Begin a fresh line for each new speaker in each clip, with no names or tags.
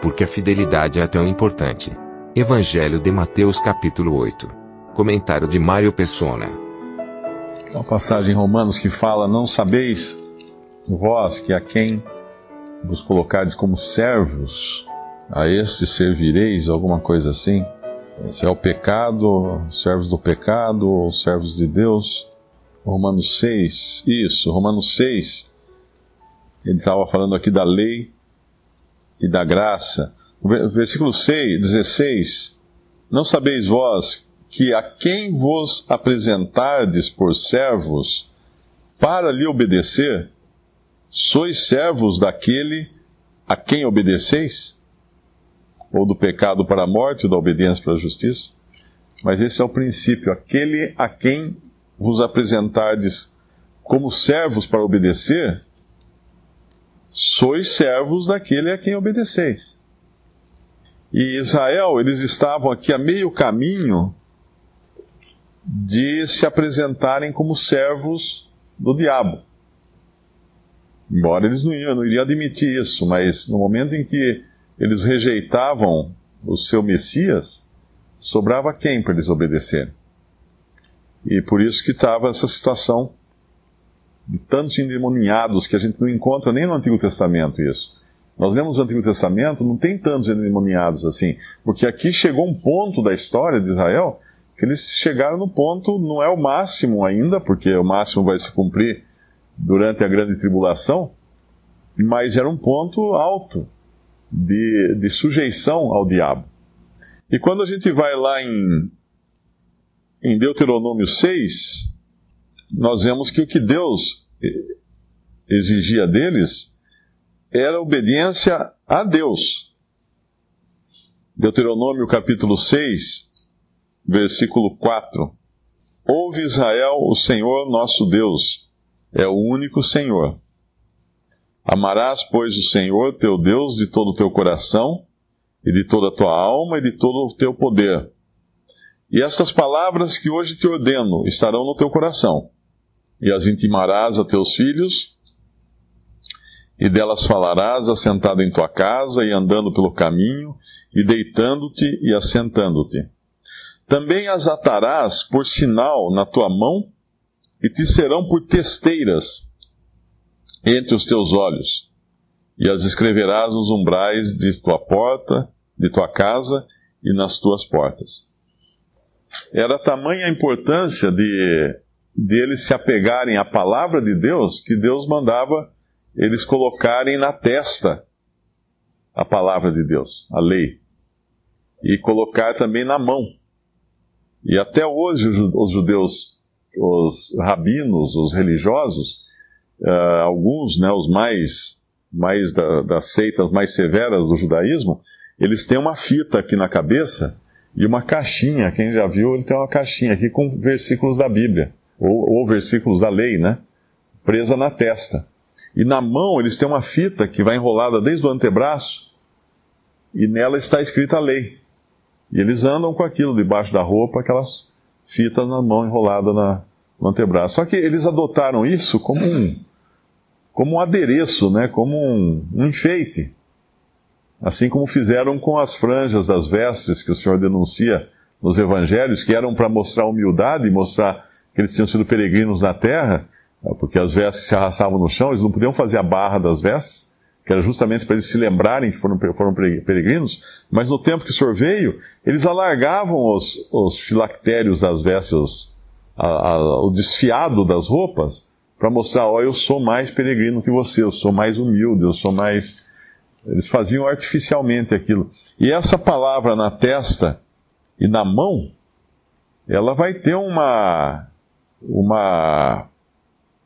Porque a fidelidade é tão importante. Evangelho de Mateus capítulo 8. Comentário de Mário Persona.
Uma passagem em Romanos que fala: Não sabeis vós que a quem vos colocardes como servos, a esse servireis, alguma coisa assim. Se é o pecado, servos do pecado, ou servos de Deus. Romanos 6, isso, Romanos 6, ele estava falando aqui da lei e da graça. Versículo 6, 16: Não sabeis vós que a quem vos apresentardes por servos para lhe obedecer, sois servos daquele a quem obedeceis? Ou do pecado para a morte, ou da obediência para a justiça? Mas esse é o princípio: aquele a quem vos apresentardes como servos para obedecer, sois servos daquele a quem obedeceis. E Israel, eles estavam aqui a meio caminho de se apresentarem como servos do diabo. Embora eles não, iam, não iriam admitir isso, mas no momento em que eles rejeitavam o seu Messias, sobrava quem para eles obedecerem? E por isso que estava essa situação de tantos endemoniados que a gente não encontra nem no Antigo Testamento isso. Nós lemos o Antigo Testamento, não tem tantos endemoniados assim, porque aqui chegou um ponto da história de Israel que eles chegaram no ponto, não é o máximo ainda, porque o máximo vai se cumprir durante a grande tribulação, mas era um ponto alto de, de sujeição ao diabo. E quando a gente vai lá em, em Deuteronômio 6, nós vemos que o que Deus exigia deles era obediência a Deus. Deuteronômio capítulo 6, versículo 4. Ouve Israel, o Senhor nosso Deus é o único Senhor. Amarás, pois, o Senhor teu Deus de todo o teu coração, e de toda a tua alma, e de todo o teu poder. E estas palavras que hoje te ordeno estarão no teu coração, e as intimarás a teus filhos, e delas falarás assentado em tua casa, e andando pelo caminho, e deitando-te e assentando-te. Também as atarás por sinal na tua mão, e te serão por testeiras entre os teus olhos, e as escreverás nos umbrais de tua porta, de tua casa e nas tuas portas. Era tamanha a importância de, de eles se apegarem à palavra de Deus, que Deus mandava eles colocarem na testa a palavra de Deus, a lei, e colocar também na mão. E até hoje os judeus os rabinos, os religiosos, uh, alguns, né, os mais, mais da, das seitas mais severas do judaísmo, eles têm uma fita aqui na cabeça e uma caixinha. Quem já viu, ele tem uma caixinha aqui com versículos da Bíblia, ou, ou versículos da lei, né? Presa na testa. E na mão eles têm uma fita que vai enrolada desde o antebraço e nela está escrita a lei. E eles andam com aquilo debaixo da roupa, aquelas fitas na mão enrolada na, no antebraço. Só que eles adotaram isso como um, como um adereço, né? como um, um enfeite. Assim como fizeram com as franjas das vestes que o Senhor denuncia nos evangelhos, que eram para mostrar humildade, mostrar que eles tinham sido peregrinos na terra, porque as vestes se arrastavam no chão, eles não podiam fazer a barra das vestes, que era justamente para eles se lembrarem que foram, foram peregrinos, mas no tempo que o Senhor veio, eles alargavam os, os filactérios das vestes, a, a, o desfiado das roupas para mostrar, ó, eu sou mais peregrino que você, eu sou mais humilde, eu sou mais. Eles faziam artificialmente aquilo. E essa palavra na testa e na mão, ela vai ter uma uma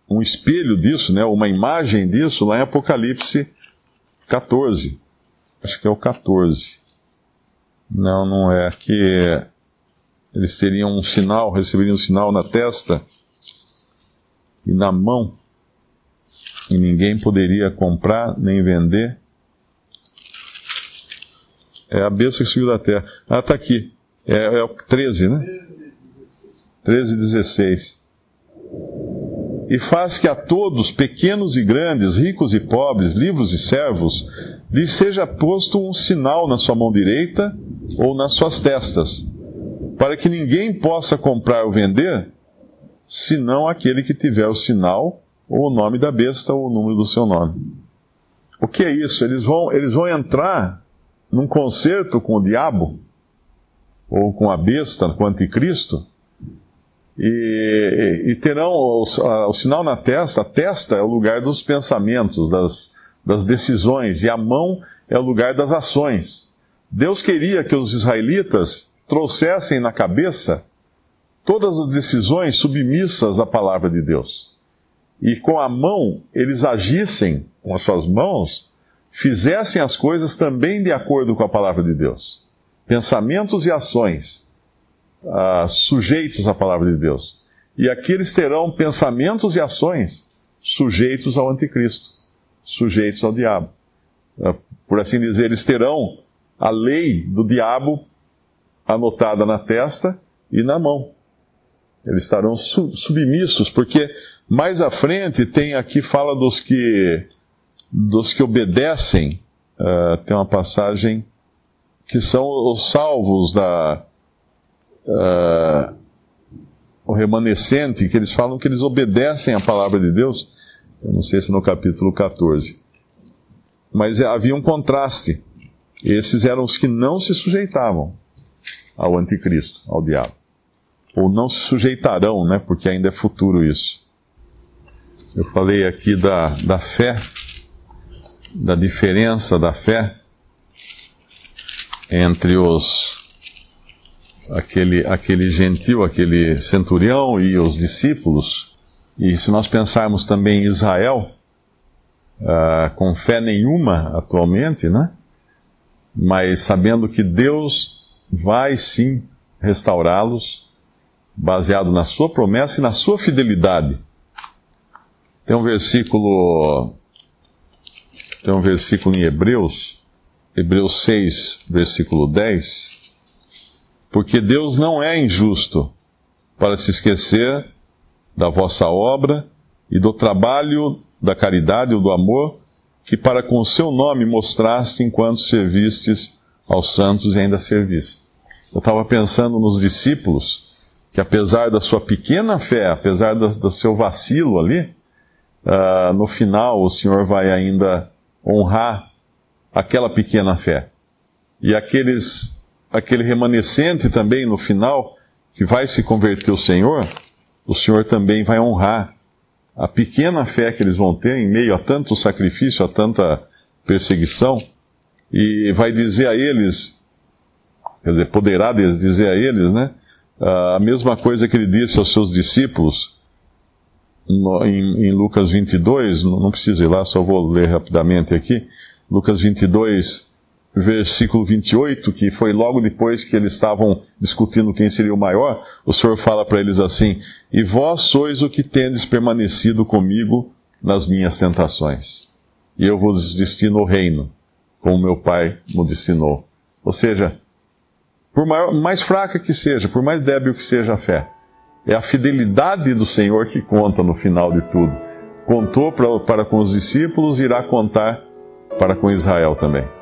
um espelho disso, né, uma imagem disso lá em Apocalipse 14. Acho que é o 14. Não, não é. Que eles teriam um sinal, receberiam um sinal na testa e na mão, e ninguém poderia comprar nem vender. É a bênção que subiu da terra. Ah, está aqui. É, é o 13, né? 13 e 16 e faz que a todos, pequenos e grandes, ricos e pobres, livres e servos, lhes seja posto um sinal na sua mão direita ou nas suas testas, para que ninguém possa comprar ou vender, senão aquele que tiver o sinal, ou o nome da besta, ou o número do seu nome. O que é isso? Eles vão, eles vão entrar num concerto com o diabo, ou com a besta, com o anticristo, e, e terão o, o, sinal na testa. A testa é o lugar dos pensamentos, das, das decisões, e a mão é o lugar das ações. Deus queria que os israelitas trouxessem na cabeça todas as decisões submissas à palavra de Deus. E com a mão, eles agissem com as suas mãos, fizessem as coisas também de acordo com a palavra de Deus. Pensamentos e ações uh, sujeitos à palavra de Deus. E aqui eles terão pensamentos e ações sujeitos ao anticristo, sujeitos ao diabo. Uh, por assim dizer, eles terão a lei do diabo anotada na testa e na mão. Eles estarão su submissos, porque mais à frente tem aqui fala dos que dos que obedecem. Uh, tem uma passagem que são os salvos da, uh, o remanescente, que eles falam que eles obedecem à palavra de Deus. Eu não sei se no capítulo 14. Mas havia um contraste. Esses eram os que não se sujeitavam ao anticristo, ao diabo. Ou não se sujeitarão, né? Porque ainda é futuro isso. Eu falei aqui da, da fé, da diferença da fé entre os aquele, aquele gentil, aquele centurião e os discípulos, e se nós pensarmos também em Israel, uh, com fé nenhuma atualmente, né? Mas sabendo que Deus vai sim restaurá-los, baseado na sua promessa e na sua fidelidade. Tem um versículo, tem um versículo em Hebreus, Hebreus 6, versículo 10, porque Deus não é injusto para se esquecer da vossa obra e do trabalho da caridade ou do amor que para com o seu nome mostraste enquanto servistes aos santos e ainda serviste. Eu estava pensando nos discípulos, que apesar da sua pequena fé, apesar do, do seu vacilo ali, uh, no final o Senhor vai ainda honrar aquela pequena fé. E aqueles aquele remanescente também no final, que vai se converter ao Senhor, o Senhor também vai honrar a pequena fé que eles vão ter em meio a tanto sacrifício, a tanta perseguição, e vai dizer a eles, quer dizer, poderá dizer a eles, né, a mesma coisa que ele disse aos seus discípulos no, em, em, Lucas 22, não, precisa ir lá, só vou ler rapidamente aqui. Lucas 22, versículo 28, que foi logo depois que eles estavam discutindo quem seria o maior, o Senhor fala para eles assim: E vós sois o que tendes permanecido comigo nas minhas tentações, e eu vos destino o reino, como meu Pai me destinou. Ou seja, por maior, mais fraca que seja, por mais débil que seja a fé, é a fidelidade do Senhor que conta no final de tudo. Contou pra, para com os discípulos irá contar para com Israel também.